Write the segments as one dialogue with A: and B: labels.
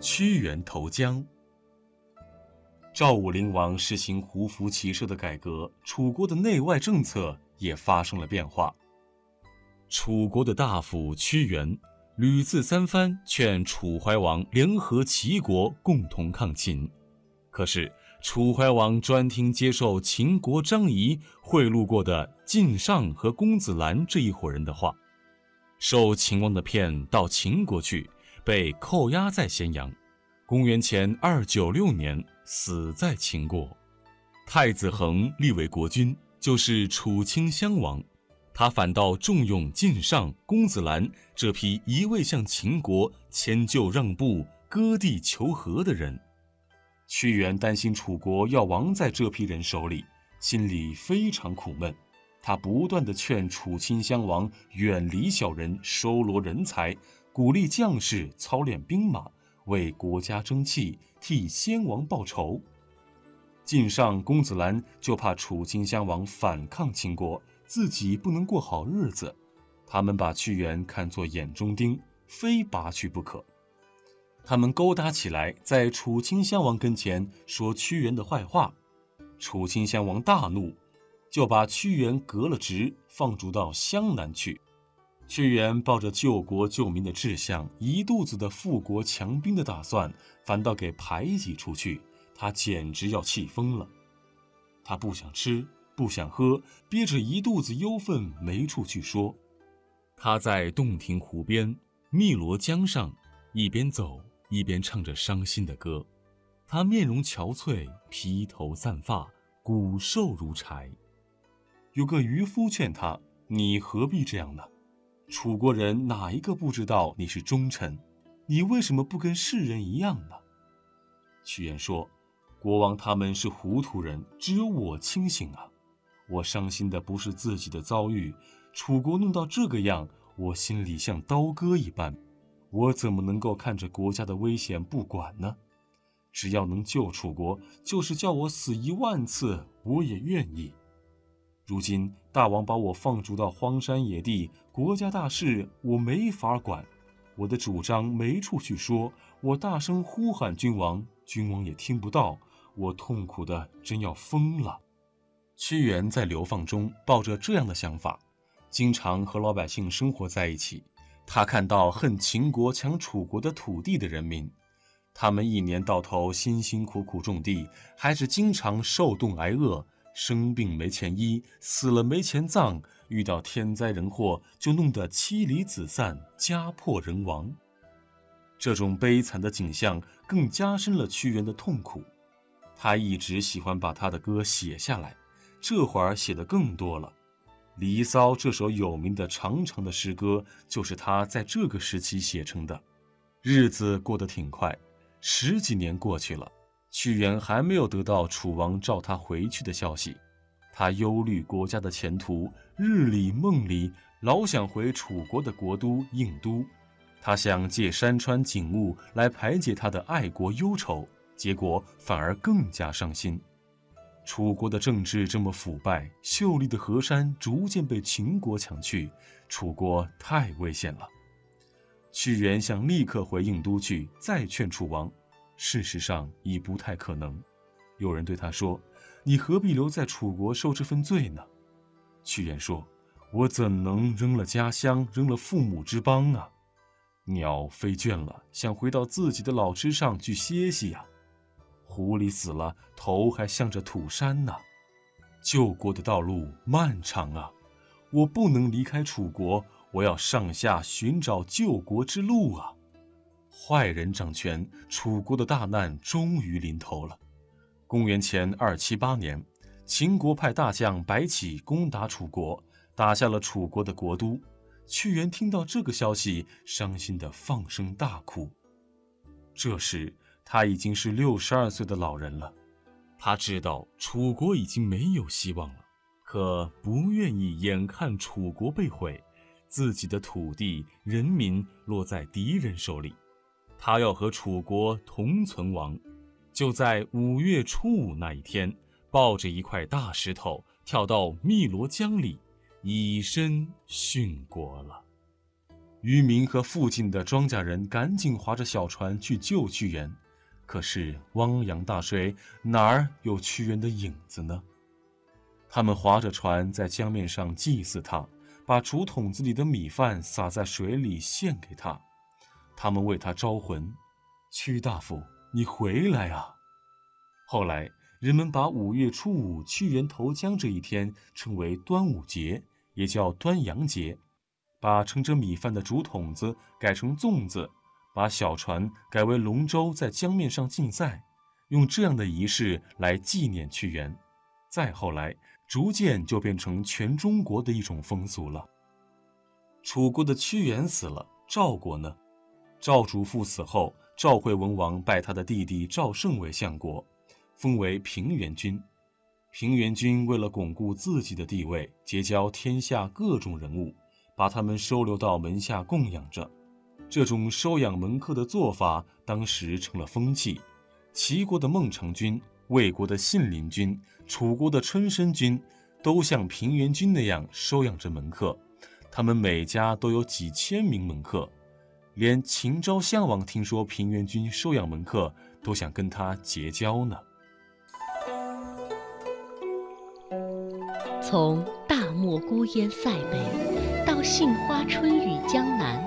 A: 屈原投江。赵武灵王实行胡服骑射的改革，楚国的内外政策也发生了变化。楚国的大夫屈原屡次三番劝楚怀王联合齐国共同抗秦，可是楚怀王专听接受秦国张仪贿赂过的晋尚和公子兰这一伙人的话，受秦王的骗到秦国去，被扣押在咸阳。公元前二九六年，死在秦国。太子恒立为国君，就是楚顷襄王。他反倒重用晋尚、公子兰这批一味向秦国迁就让步、割地求和的人。屈原担心楚国要亡在这批人手里，心里非常苦闷。他不断地劝楚顷襄王远离小人，收罗人才，鼓励将士操练兵马。为国家争气，替先王报仇。晋上公子兰就怕楚顷襄王反抗秦国，自己不能过好日子。他们把屈原看作眼中钉，非拔去不可。他们勾搭起来，在楚顷襄王跟前说屈原的坏话。楚顷襄王大怒，就把屈原革了职，放逐到湘南去。屈原抱着救国救民的志向，一肚子的富国强兵的打算，反倒给排挤出去，他简直要气疯了。他不想吃，不想喝，憋着一肚子忧愤没处去说。他在洞庭湖边、汨罗江上，一边走一边唱着伤心的歌。他面容憔悴，披头散发，骨瘦如柴。有个渔夫劝他：“你何必这样呢？”楚国人哪一个不知道你是忠臣？你为什么不跟世人一样呢？屈原说：“国王他们是糊涂人，只有我清醒啊！我伤心的不是自己的遭遇，楚国弄到这个样，我心里像刀割一般。我怎么能够看着国家的危险不管呢？只要能救楚国，就是叫我死一万次，我也愿意。”如今大王把我放逐到荒山野地，国家大事我没法管，我的主张没处去说，我大声呼喊君王，君王也听不到，我痛苦的真要疯了。屈原在流放中抱着这样的想法，经常和老百姓生活在一起。他看到恨秦国抢楚国的土地的人民，他们一年到头辛辛苦苦种地，还是经常受冻挨饿。生病没钱医，死了没钱葬，遇到天灾人祸就弄得妻离子散、家破人亡。这种悲惨的景象更加深了屈原的痛苦。他一直喜欢把他的歌写下来，这会儿写的更多了。《离骚》这首有名的长长的诗歌，就是他在这个时期写成的。日子过得挺快，十几年过去了。屈原还没有得到楚王召他回去的消息，他忧虑国家的前途，日里梦里老想回楚国的国都应都。他想借山川景物来排解他的爱国忧愁，结果反而更加伤心。楚国的政治这么腐败，秀丽的河山逐渐被秦国抢去，楚国太危险了。屈原想立刻回应都去，再劝楚王。事实上已不太可能。有人对他说：“你何必留在楚国受这份罪呢？”屈原说：“我怎能扔了家乡，扔了父母之邦啊？鸟飞倦了，想回到自己的老枝上去歇息呀。狐狸死了，头还向着土山呢。救国的道路漫长啊，我不能离开楚国，我要上下寻找救国之路啊。”坏人掌权，楚国的大难终于临头了。公元前二七八年，秦国派大将白起攻打楚国，打下了楚国的国都。屈原听到这个消息，伤心的放声大哭。这时他已经是六十二岁的老人了，他知道楚国已经没有希望了，可不愿意眼看楚国被毁，自己的土地、人民落在敌人手里。他要和楚国同存亡，就在五月初五那一天，抱着一块大石头跳到汨罗江里，以身殉国了。渔民和附近的庄稼人赶紧划着小船去救屈原，可是汪洋大水，哪儿有屈原的影子呢？他们划着船在江面上祭祀他，把竹筒子里的米饭撒在水里献给他，他们为他招魂：“屈大夫，你回来啊！”后来人们把五月初五屈原投江这一天称为端午节，也叫端阳节。把盛着米饭的竹筒子改成粽子，把小船改为龙舟，在江面上竞赛，用这样的仪式来纪念屈原。再后来，逐渐就变成全中国的一种风俗了。楚国的屈原死了，赵国呢？赵主父死后，赵惠文王拜他的弟弟赵胜为相国，封为平原君。平原君为了巩固自己的地位，结交天下各种人物。把他们收留到门下供养着，这种收养门客的做法，当时成了风气。齐国的孟尝君、魏国的信陵君、楚国的春申君，都像平原君那样收养着门客。他们每家都有几千名门客，连秦昭襄王听说平原君收养门客，都想跟他结交呢。
B: 从大漠孤烟塞北到杏花春雨江南，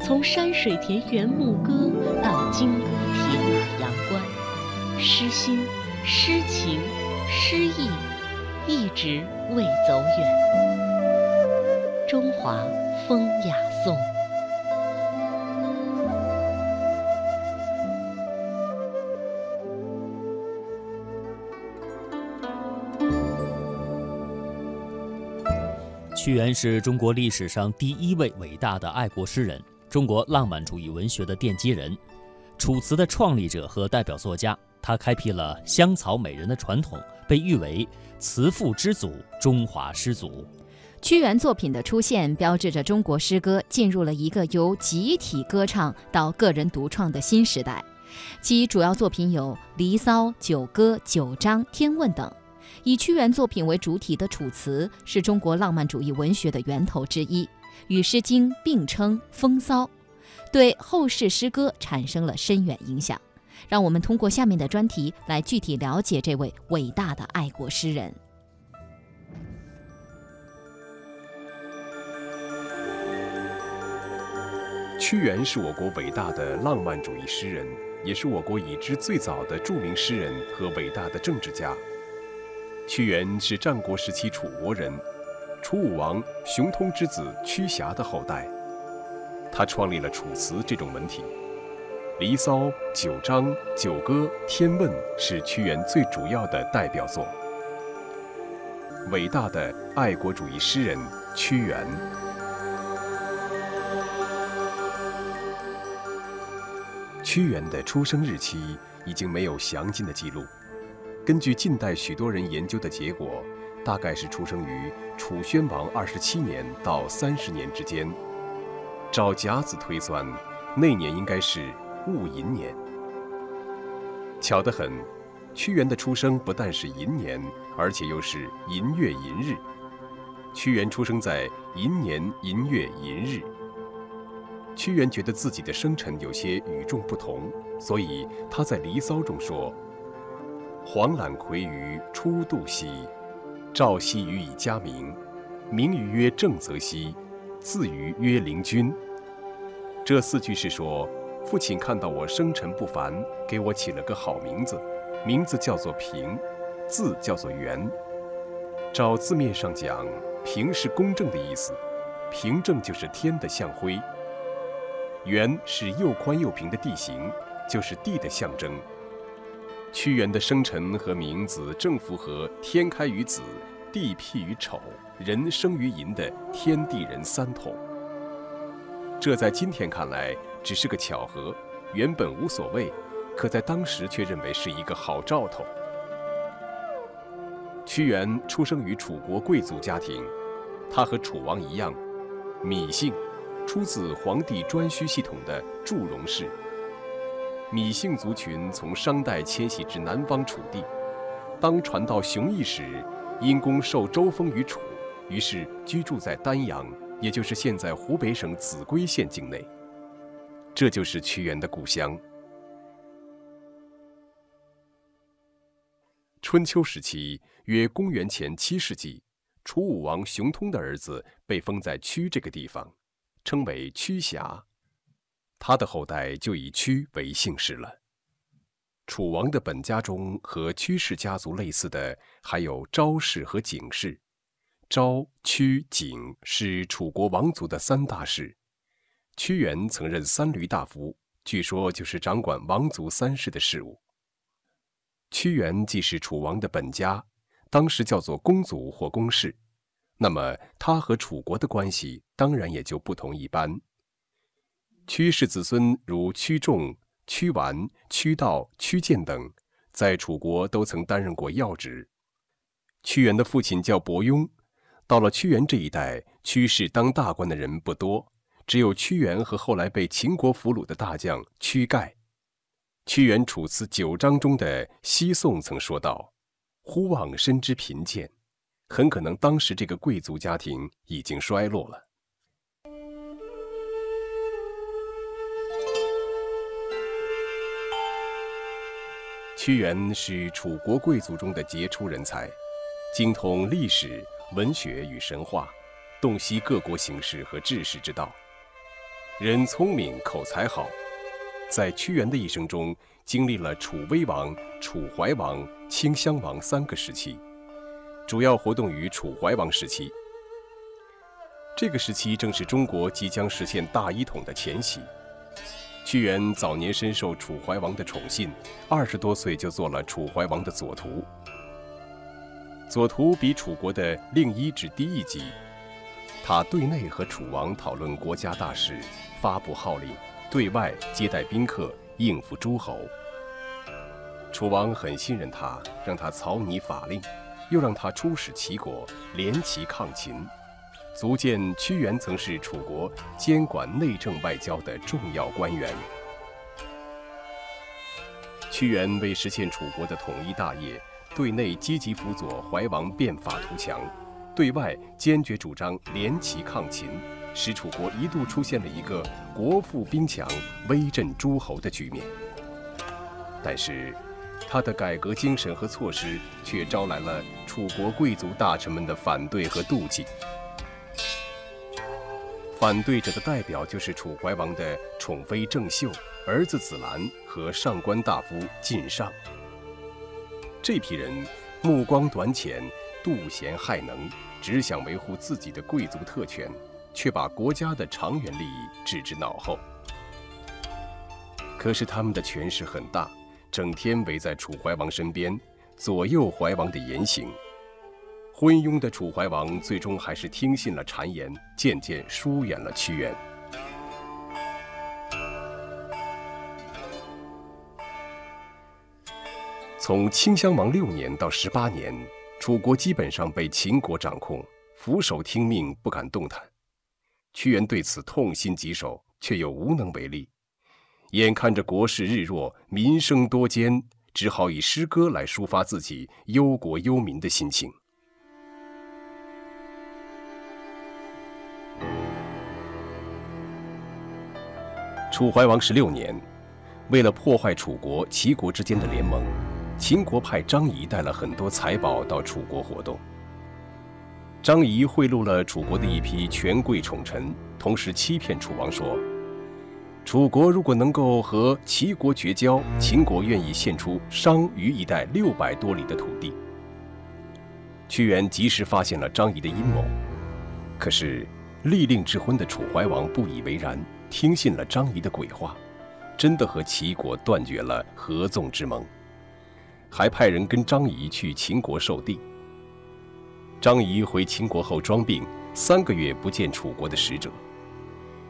B: 从山水田园牧歌到金戈铁马阳关，诗心、诗情、诗意一直未走远。中华风雅颂。
C: 屈原是中国历史上第一位伟大的爱国诗人，中国浪漫主义文学的奠基人，楚辞的创立者和代表作家。他开辟了香草美人的传统，被誉为词赋之祖、中华诗祖。
D: 屈原作品的出现，标志着中国诗歌进入了一个由集体歌唱到个人独创的新时代。其主要作品有《离骚》《九歌》《九章》《天问》等。以屈原作品为主体的《楚辞》是中国浪漫主义文学的源头之一，与《诗经》并称风骚，对后世诗歌产生了深远影响。让我们通过下面的专题来具体了解这位伟大的爱国诗人。
E: 屈原是我国伟大的浪漫主义诗人，也是我国已知最早的著名诗人和伟大的政治家。屈原是战国时期楚国人，楚武王熊通之子屈瑕的后代。他创立了《楚辞》这种文体，《离骚》《九章》《九歌》《天问》是屈原最主要的代表作。伟大的爱国主义诗人屈原。屈原的出生日期已经没有详尽的记录。根据近代许多人研究的结果，大概是出生于楚宣王二十七年到三十年之间。照甲子推算，那年应该是戊寅年。巧得很，屈原的出生不但是寅年，而且又是寅月寅日。屈原出生在寅年寅月寅日。屈原觉得自己的生辰有些与众不同，所以他在《离骚》中说。黄览葵于初度兮，赵羲予以佳名，名于曰正则兮，字于曰灵均。这四句是说，父亲看到我生辰不凡，给我起了个好名字，名字叫做平，字叫做元。照字面上讲，平是公正的意思，平正就是天的象徽。圆是又宽又平的地形，就是地的象征。屈原的生辰和名字正符合“天开于子，地辟于丑，人生于寅”的天地人三统。这在今天看来只是个巧合，原本无所谓，可在当时却认为是一个好兆头。屈原出生于楚国贵族家庭，他和楚王一样，芈姓，出自黄帝颛顼系统的祝融氏。芈姓族群从商代迁徙至南方楚地，当传到熊邑时，因公受周封于楚，于是居住在丹阳，也就是现在湖北省秭归县境内。这就是屈原的故乡。春秋时期，约公元前七世纪，楚武王熊通的儿子被封在屈这个地方，称为屈瑕。他的后代就以屈为姓氏了。楚王的本家中和屈氏家族类似的还有昭氏和景氏。昭、屈、景是楚国王族的三大氏。屈原曾任三闾大夫，据说就是掌管王族三世的事务。屈原既是楚王的本家，当时叫做公族或公氏，那么他和楚国的关系当然也就不同一般。屈氏子孙如屈仲、屈完、屈道、屈建等，在楚国都曾担任过要职。屈原的父亲叫伯庸，到了屈原这一代，屈氏当大官的人不多。只有屈原和后来被秦国俘虏的大将屈盖。屈原《楚辞九章》中的西宋曾说道：“忽望身之贫贱，很可能当时这个贵族家庭已经衰落了。”屈原是楚国贵族中的杰出人才，精通历史、文学与神话，洞悉各国形势和治世之道。人聪明，口才好，在屈原的一生中，经历了楚威王、楚怀王、顷襄王三个时期，主要活动于楚怀王时期。这个时期正是中国即将实现大一统的前夕。屈原早年深受楚怀王的宠信，二十多岁就做了楚怀王的左徒。左徒比楚国的令尹只低一级。他对内和楚王讨论国家大事，发布号令；对外接待宾客，应付诸侯。楚王很信任他，让他草拟法令，又让他出使齐国，联齐抗秦，足见屈原曾是楚国监管内政外交的重要官员。屈原为实现楚国的统一大业，对内积极辅佐怀王变法图强。对外坚决主张联齐抗秦，使楚国一度出现了一个国富兵强、威震诸侯的局面。但是，他的改革精神和措施却招来了楚国贵族大臣们的反对和妒忌。反对者的代表就是楚怀王的宠妃郑袖、儿子子兰和上官大夫靳尚。这批人目光短浅，妒贤害能。只想维护自己的贵族特权，却把国家的长远利益置之脑后。可是他们的权势很大，整天围在楚怀王身边，左右怀王的言行。昏庸的楚怀王最终还是听信了谗言，渐渐疏远了屈原。从顷襄王六年到十八年。楚国基本上被秦国掌控，俯首听命，不敢动弹。屈原对此痛心疾首，却又无能为力。眼看着国势日弱，民生多艰，只好以诗歌来抒发自己忧国忧民的心情。楚怀王十六年，为了破坏楚国、齐国之间的联盟。秦国派张仪带了很多财宝到楚国活动。张仪贿赂了楚国的一批权贵宠臣，同时欺骗楚王说，楚国如果能够和齐国绝交，秦国愿意献出商于一带六百多里的土地。屈原及时发现了张仪的阴谋，可是立令智昏的楚怀王不以为然，听信了张仪的鬼话，真的和齐国断绝了合纵之盟。还派人跟张仪去秦国受地。张仪回秦国后装病，三个月不见楚国的使者。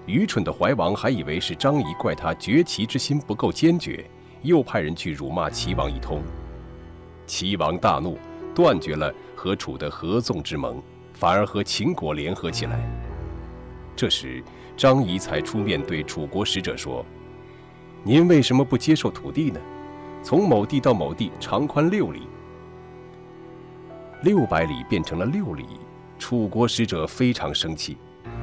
E: 愚蠢的怀王还以为是张仪怪他绝齐之心不够坚决，又派人去辱骂齐王一通。齐王大怒，断绝了和楚的合纵之盟，反而和秦国联合起来。这时，张仪才出面对楚国使者说：“您为什么不接受土地呢？”从某地到某地，长宽六里，六百里变成了六里，楚国使者非常生气，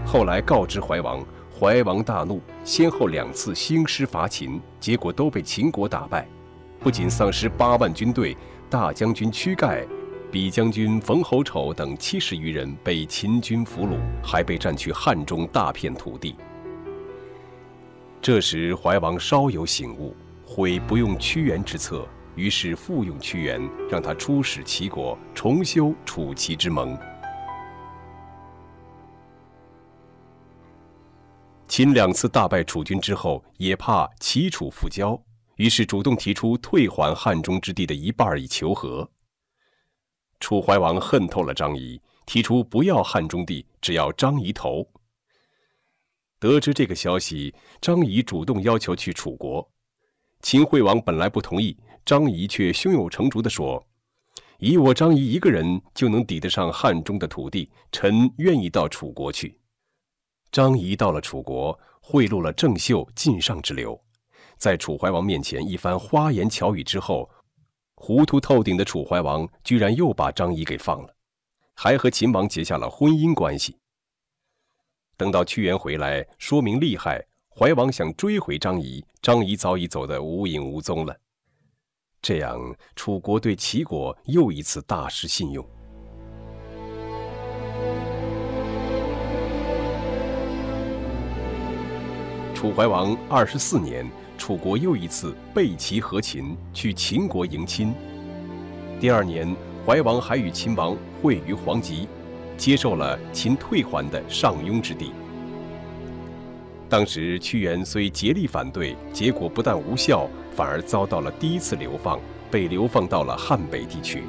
E: 后来告知怀王，怀王大怒，先后两次兴师伐秦，结果都被秦国打败，不仅丧失八万军队，大将军屈盖、比将军冯侯丑等七十余人被秦军俘虏，还被占去汉中大片土地。这时怀王稍有醒悟，悔不用屈原之策，于是复用屈原，让他出使齐国，重修楚齐之盟。秦两次大败楚军之后，也怕齐楚复交，于是主动提出退还汉中之地的一半以求和。楚怀王恨透了张仪，提出不要汉中地，只要张仪头。得知这个消息，张仪主动要求去楚国。秦惠王本来不同意，张仪却胸有成竹地说：“以我张仪一个人就能抵得上汉中的土地，臣愿意到楚国去。”张仪到了楚国，贿赂了郑袖、晋上之流，在楚怀王面前一番花言巧语之后，糊涂透顶的楚怀王居然又把张仪给放了，还和秦王结下了婚姻关系。等到屈原回来说明利害，怀王想追回张仪，张仪早已走得无影无踪了。这样，楚国对齐国又一次大失信用。楚怀王二十四年，楚国又一次背齐和秦，去秦国迎亲。第二年，怀王还与秦王会于黄棘，接受了秦退还的上庸之地。当时屈原虽竭力反对，结果不但无效，反而遭到了第一次流放，被流放到了汉北地区。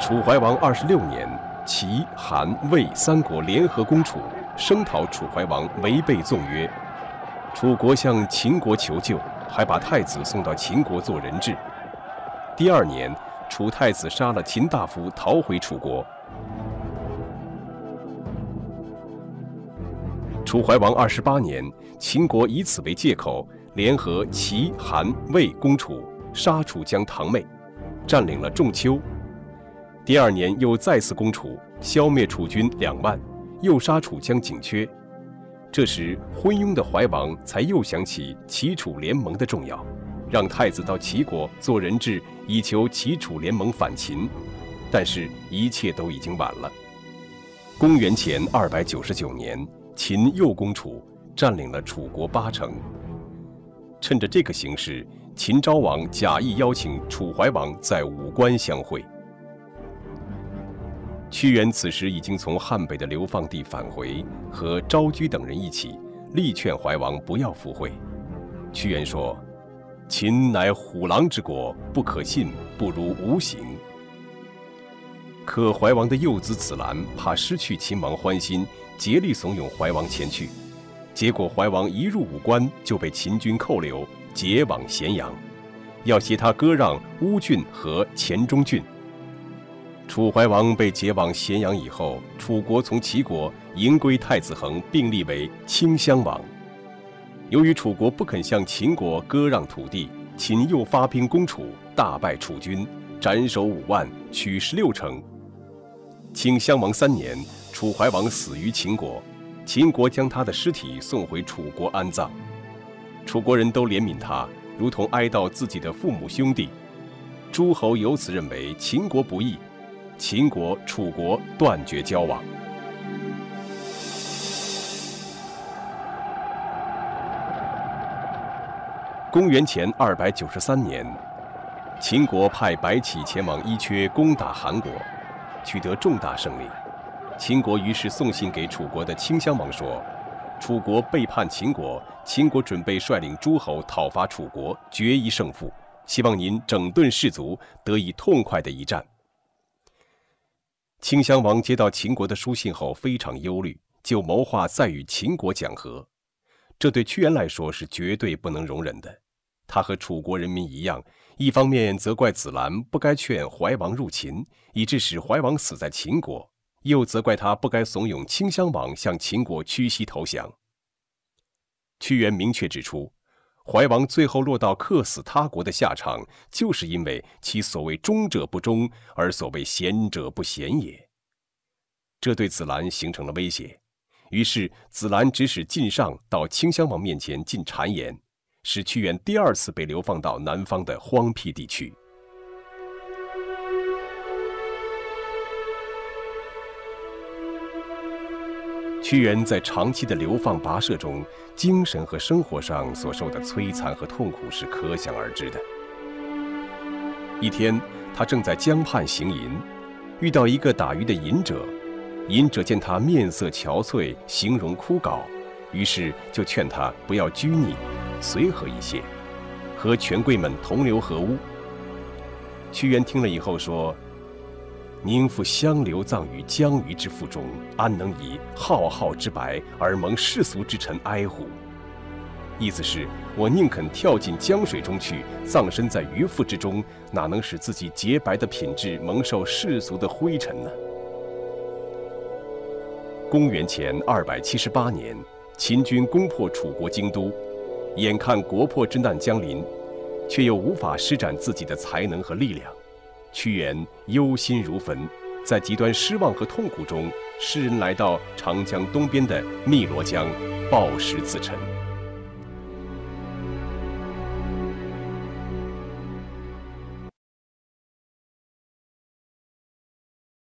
E: 楚怀王二十六年。齐、韩、魏三国联合攻楚，声讨楚怀王违背纵约。楚国向秦国求救，还把太子送到秦国做人质。第二年，楚太子杀了秦大夫，逃回楚国。楚怀王二十八年，秦国以此为借口，联合齐、韩、魏攻楚，杀楚将堂妹，占领了仲丘。第二年又再次攻楚，消灭楚军两万，又杀楚将景缺。这时昏庸的怀王才又想起齐楚联盟的重要，让太子到齐国做人质，以求齐楚联盟反秦。但是，一切都已经晚了。公元前二百九十九年，秦又攻楚，占领了楚国八成。趁着这个形势，秦昭王假意邀请楚怀王在武关相会。屈原此时已经从汉北的流放地返回，和昭居等人一起力劝怀王不要赴会。屈原说：“秦乃虎狼之国，不可信，不如无行。”可怀王的幼子子兰怕失去秦王欢心，竭力怂恿怀王前去。结果怀王一入武关，就被秦军扣留，解往咸阳，要挟他割让乌郡和黔中郡。楚怀王被解往咸阳以后，楚国从齐国迎归太子恒，并立为顷襄王。由于楚国不肯向秦国割让土地，秦又发兵攻楚，大败楚军，斩首五万，取十六城。顷襄王三年，楚怀王死于秦国，秦国将他的尸体送回楚国安葬。楚国人都怜悯他，如同哀悼自己的父母兄弟。诸侯由此认为秦国不义。秦国、楚国断绝交往。公元前二百九十三年，秦国派白起前往伊阙攻打韩国，取得重大胜利。秦国于是送信给楚国的顷襄王说：“楚国背叛秦国，秦国准备率领诸侯讨伐楚国，决一胜负。希望您整顿士卒，得以痛快的一战。”顷襄王接到秦国的书信后，非常忧虑，就谋划再与秦国讲和。这对屈原来说是绝对不能容忍的。他和楚国人民一样，一方面责怪子兰不该劝怀王入秦，以致使怀王死在秦国；又责怪他不该怂恿顷襄王向秦国屈膝投降。屈原明确指出，怀王最后落到客死他国的下场，就是因为其所谓忠者不忠，而所谓贤者不贤也。这对子兰形成了威胁，于是子兰指使晋上到清襄王面前进谗言，使屈原第二次被流放到南方的荒僻地区。屈原在长期的流放跋涉中，精神和生活上所受的摧残和痛苦是可想而知的。一天，他正在江畔行吟，遇到一个打鱼的隐者。隐者见他面色憔悴，形容枯槁，于是就劝他不要拘泥，随和一些，和权贵们同流合污。屈原听了以后说。宁负相流葬于江鱼之腹中，安能以浩浩之白而蒙世俗之臣哀乎？意思是我宁肯跳进江水中去，葬身在鱼腹之中，哪能使自己洁白的品质蒙受世俗的灰尘呢？公元前二百七十八年，秦军攻破楚国京都，眼看国破之难将临，却又无法施展自己的才能和力量。屈原忧心如焚，在极端失望和痛苦中，诗人来到长江东边的汨罗江，抱石自沉。